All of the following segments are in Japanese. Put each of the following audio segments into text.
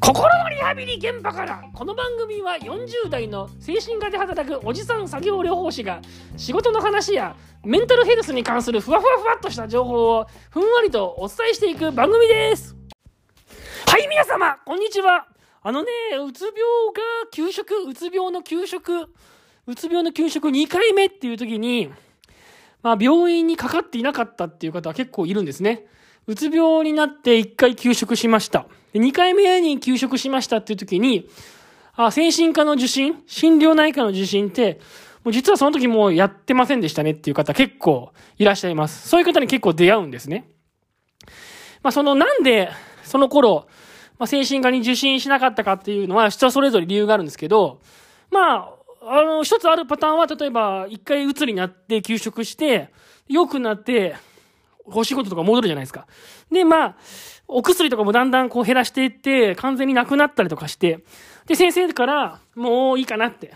心のリハビリ現場からこの番組は40代の精神科で働くおじさん作業療法士が仕事の話やメンタルヘルスに関するふわふわふわっとした情報をふんわりとお伝えしていく番組です。はい皆様こんにちは。あのねうつ病が給食うつ病の給食うつ病の給食2回目っていう時にまあ病院にかかっていなかったっていう方は結構いるんですね。うつ病になって1回休職しました。で2回目に休職しましたっていう時に、あ、精神科の受診、心療内科の受診って、もう実はその時もうやってませんでしたねっていう方結構いらっしゃいます。そういう方に結構出会うんですね。まあそのなんでその頃、まあ、精神科に受診しなかったかっていうのは人それぞれ理由があるんですけど、まあ、あの、一つあるパターンは、例えば、一回うつになって休職して、良くなって、お仕事とか戻るじゃないですか。で、まあ、お薬とかもだんだんこう減らしていって、完全になくなったりとかして、で、先生から、もういいかなって、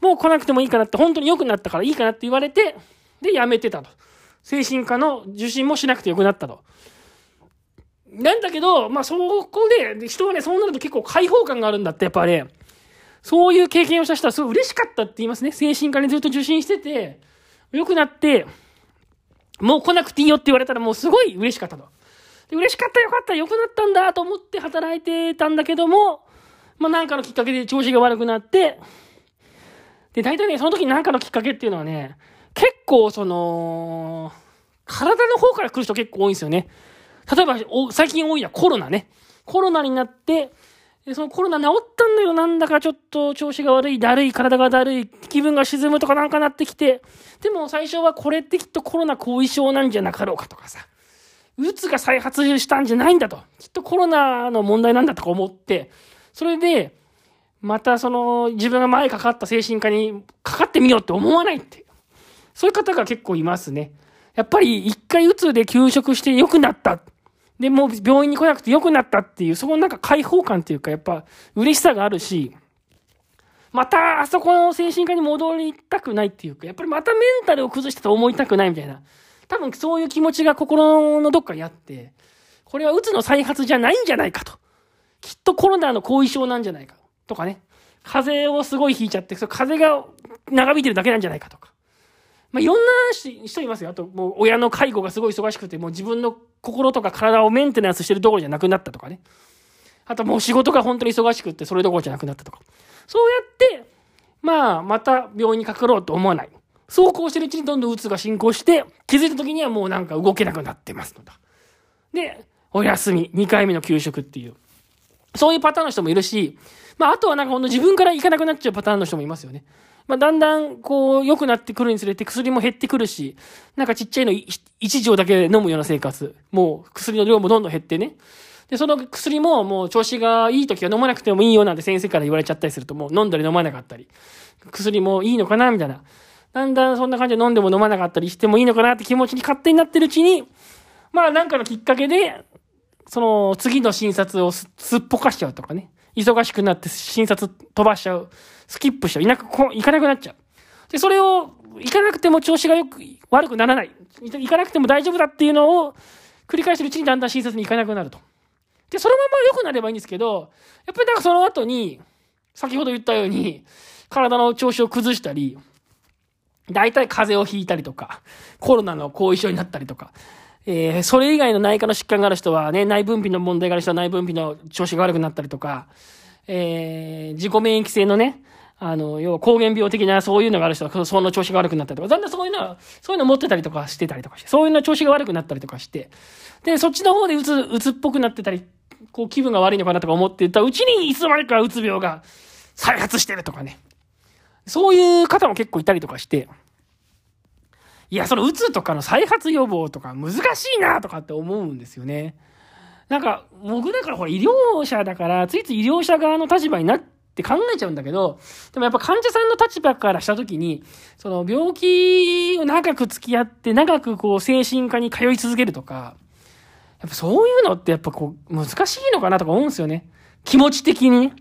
もう来なくてもいいかなって、本当に良くなったからいいかなって言われて、で、やめてたと。精神科の受診もしなくて良くなったと。なんだけど、まあ、そこで、人はね、そうなると結構解放感があるんだって、やっぱね、そういう経験をした人はすごい嬉しかったって言いますね。精神科にずっと受診してて、良くなって、もう来なくていいよって言われたらもうすごい嬉しかったと。で嬉しかったよかった良くなったんだと思って働いてたんだけども、まあなんかのきっかけで調子が悪くなって、で、大体ね、その時なんかのきっかけっていうのはね、結構その、体の方から来る人結構多いんですよね。例えば、最近多いのはコロナね。コロナになって、そのコロナ治ったんだよ。なんだかちょっと調子が悪い、だるい、体がだるい、気分が沈むとかなんかなってきて、でも最初はこれってきっとコロナ後遺症なんじゃなかろうかとかさ、うつが再発したんじゃないんだと。きっとコロナの問題なんだとか思って、それで、またその自分が前かかった精神科にかかってみようって思わないって。そういう方が結構いますね。やっぱり一回うつで休職して良くなった。で、もう病院に来なくて良くなったっていう、そこのなんか解放感っていうか、やっぱ嬉しさがあるし、またあそこの精神科に戻りたくないっていうか、やっぱりまたメンタルを崩したと思いたくないみたいな。多分そういう気持ちが心のどっかにあって、これはうつの再発じゃないんじゃないかと。きっとコロナの後遺症なんじゃないか。とかね。風邪をすごい引いちゃって、そ風邪が長引いてるだけなんじゃないかとか。まあ、いろんな人いますよ。あと、もう親の介護がすごい忙しくて、もう自分の心とか体をメンテナンスしてるどころじゃなくなったとかね。あともう仕事が本当に忙しくってそれどころじゃなくなったとか。そうやって、まあ、また病院にかかろうと思わない。そうこうしてるうちにどんどんうつが進行して、気づいた時にはもうなんか動けなくなってますのだ。で、お休み、2回目の休職っていう。そういうパターンの人もいるし、まあ、あとはなんかほんと自分から行かなくなっちゃうパターンの人もいますよね。まあ、だんだん、こう、良くなってくるにつれて薬も減ってくるし、なんかちっちゃいの1錠だけ飲むような生活。もう薬の量もどんどん減ってね。で、その薬ももう調子がいい時は飲まなくてもいいよなんて先生から言われちゃったりするともう飲んだり飲まなかったり。薬もいいのかなみたいな。だんだんそんな感じで飲んでも飲まなかったりしてもいいのかなって気持ちに勝手になってるうちに、まあなんかのきっかけで、その次の診察をすっぽかしちゃうとかね。忙しくなって診察飛ばしちゃう。スキップしちゃう。いなく、行かなくなっちゃう。で、それを、行かなくても調子がよく、悪くならない。行かなくても大丈夫だっていうのを繰り返してるうちにだんだん診察に行かなくなると。で、そのまま良くなればいいんですけど、やっぱりなんかその後に、先ほど言ったように、体の調子を崩したり、大体風邪をひいたりとか、コロナの後遺症になったりとか、えー、それ以外の内科の疾患がある人はね、内分泌の問題がある人は内分泌の調子が悪くなったりとか、えー、自己免疫性のね、あの、要は膠原病的なそういうのがある人は、その調子が悪くなったりとか、だんだんそういうのは、そういうの持ってたりとかしてたりとかして、そういうの調子が悪くなったりとかして、で、そっちの方でうつ、うつっぽくなってたり、こう気分が悪いのかなとか思ってたうちに、いつの間にかうつ病が再発してるとかね。そういう方も結構いたりとかして、いや、そのうつとかの再発予防とか難しいなとかって思うんですよね。なんか、僕だからほら医療者だから、ついつい医療者側の立場になって考えちゃうんだけど、でもやっぱ患者さんの立場からした時に、その病気を長く付き合って、長くこう精神科に通い続けるとか、やっぱそういうのってやっぱこう難しいのかなとか思うんですよね。気持ち的に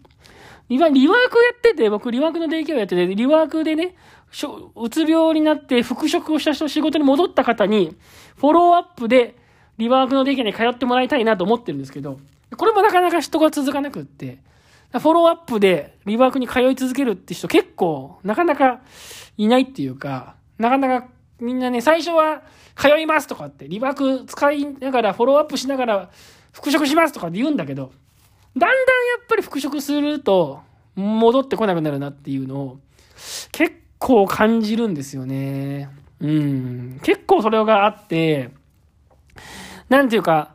ね。リワークやってて、僕リワークの提供やってて、リワークでね、うつ病になって復職をした人、仕事に戻った方に、フォローアップで、リワークのデイケアに通ってもらいたいなと思ってるんですけど、これもなかなか人が続かなくって、フォローアップでリワークに通い続けるって人結構なかなかいないっていうか、なかなかみんなね、最初は通いますとかって、リワーク使いながらフォローアップしながら復職しますとかって言うんだけど、だんだんやっぱり復職すると戻ってこなくなるなっていうのを結構感じるんですよね。うん。結構それがあって、なんていうか、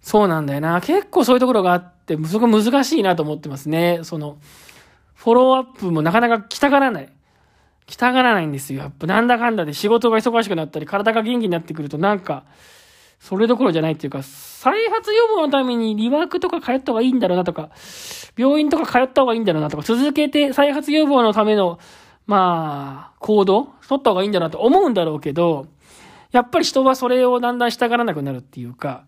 そうなんだよな。結構そういうところがあって、そこ難しいなと思ってますね。その、フォローアップもなかなか来たがらない。来たがらないんですよ。やっぱなんだかんだで仕事が忙しくなったり、体が元気になってくるとなんか、それどころじゃないっていうか、再発予防のためにリワークとか通った方がいいんだろうなとか、病院とか通った方がいいんだろうなとか、続けて再発予防のための、まあ、行動取った方がいいんだなと思うんだろうけど、やっぱり人はそれをだんだん従わなくなるっていうか、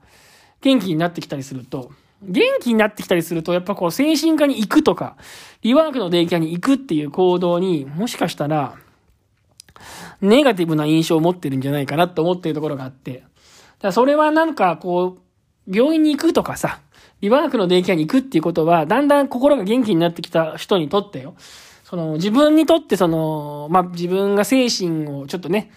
元気になってきたりすると、元気になってきたりすると、やっぱこう精神科に行くとか、リワークのデイキャに行くっていう行動に、もしかしたら、ネガティブな印象を持ってるんじゃないかなって思ってるところがあって、だそれはなんかこう、病院に行くとかさ、リバークのデイケアに行くっていうことは、だんだん心が元気になってきた人にとってよ。その、自分にとってその、まあ、自分が精神をちょっとね、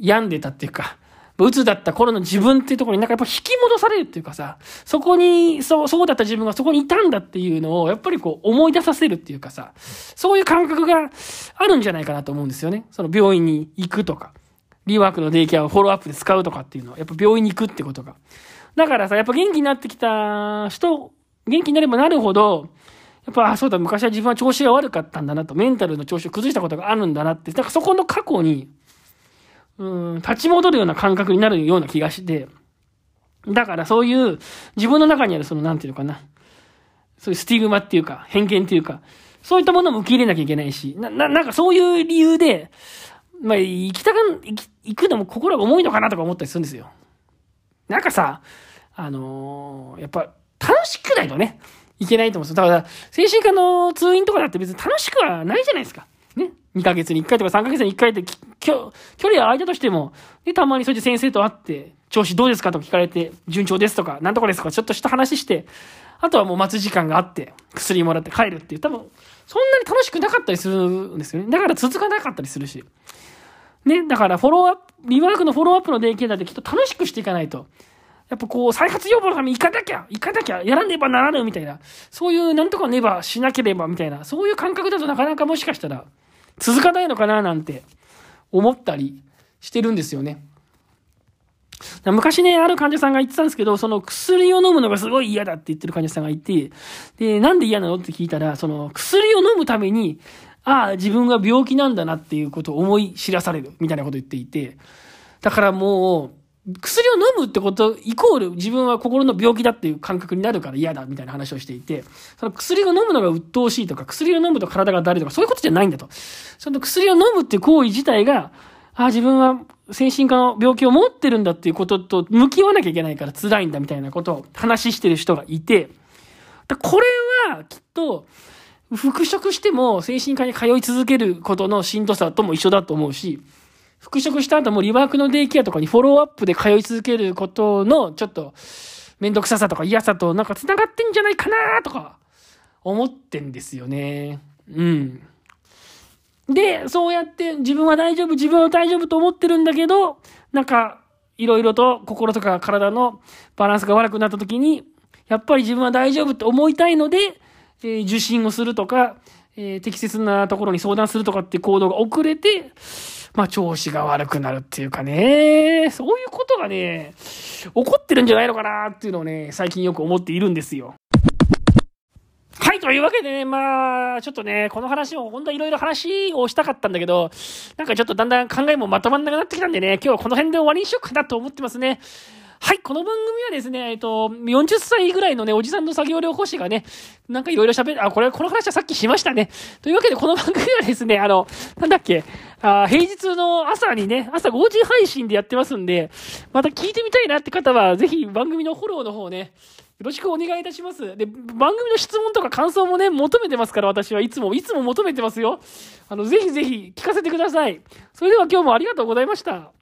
病んでたっていうか、鬱だった頃の自分っていうところになんかやっぱ引き戻されるっていうかさ、そこに、そう、そうだった自分がそこにいたんだっていうのを、やっぱりこう思い出させるっていうかさ、そういう感覚があるんじゃないかなと思うんですよね。その病院に行くとか。リワークのデイケアをフォローアップで使うとかっていうのは、やっぱ病院に行くってことが。だからさ、やっぱ元気になってきた人、元気になればなるほど、やっぱ、あ、そうだ、昔は自分は調子が悪かったんだなと、メンタルの調子を崩したことがあるんだなって、だかそこの過去に、うん、立ち戻るような感覚になるような気がして、だからそういう自分の中にあるその、なんていうのかな、そういうスティグマっていうか、偏見っていうか、そういったものも受け入れなきゃいけないし、な、な、なんかそういう理由で、まあ、行きたく、行き、行くのも心が重いのかなとか思ったりするんですよ。なんかさ、あのー、やっぱ、楽しくないとね、いけないと思うんですよ。だから、精神科の通院とかだって別に楽しくはないじゃないですか。ね。2ヶ月に1回とか3ヶ月に1回って距離は空いたとしても、で、たまにそういう先生と会って、調子どうですかとか聞かれて、順調ですとか、なんとかですとか、ちょっとした話して、あとはもう待つ時間があって、薬もらって帰るっていう、多分、そんなに楽しくなかったりするんですよね。だから続かなかったりするし。ね、だからフォローアップ、リワークのフォローアップの電気だってきっと楽しくしていかないと。やっぱこう、再発予防のために行かなきゃ、行かなきゃ、やらねばならぬみたいな、そういうなんとかねばしなければみたいな、そういう感覚だとなかなかもしかしたら続かないのかななんて思ったりしてるんですよね。昔ね、ある患者さんが言ってたんですけど、その薬を飲むのがすごい嫌だって言ってる患者さんがいて、で、なんで嫌なのって聞いたら、その薬を飲むために、ああ、自分が病気なんだなっていうことを思い知らされる、みたいなことを言っていて、だからもう、薬を飲むってことイコール自分は心の病気だっていう感覚になるから嫌だみたいな話をしていて、その薬を飲むのが鬱陶しいとか、薬を飲むと体がだるとか、そういうことじゃないんだと。その薬を飲むって行為自体が、ああ、自分は精神科の病気を持ってるんだっていうことと向き合わなきゃいけないから辛いんだみたいなことを話してる人がいて、これはきっと、復職しても精神科に通い続けることのしんどさとも一緒だと思うし、復職した後もリワークのデイケアとかにフォローアップで通い続けることのちょっとめんどくささとか嫌さとなんか繋がってんじゃないかなとか思ってんですよね。うん。で、そうやって自分は大丈夫、自分は大丈夫と思ってるんだけど、なんか、いろいろと心とか体のバランスが悪くなった時に、やっぱり自分は大丈夫って思いたいので、え、受診をするとか、え、適切なところに相談するとかって行動が遅れて、まあ、調子が悪くなるっていうかね、そういうことがね、起こってるんじゃないのかなっていうのをね、最近よく思っているんですよ。はい、というわけでね、まあ、ちょっとね、この話も本当はいろいろ話をしたかったんだけど、なんかちょっとだんだん考えもまとまんなくなってきたんでね、今日はこの辺で終わりにしようかなと思ってますね。はい、この番組はですね、えっと、40歳ぐらいのね、おじさんの作業療法士がね、なんかいろいろ喋る、あ、これ、この話はさっきしましたね。というわけで、この番組はですね、あの、なんだっけ、あ平日の朝にね、朝5時配信でやってますんで、また聞いてみたいなって方は、ぜひ番組のフォローの方ね、よろしくお願いいたします。で、番組の質問とか感想もね、求めてますから、私はいつも、いつも求めてますよ。あの、ぜひぜひ聞かせてください。それでは今日もありがとうございました。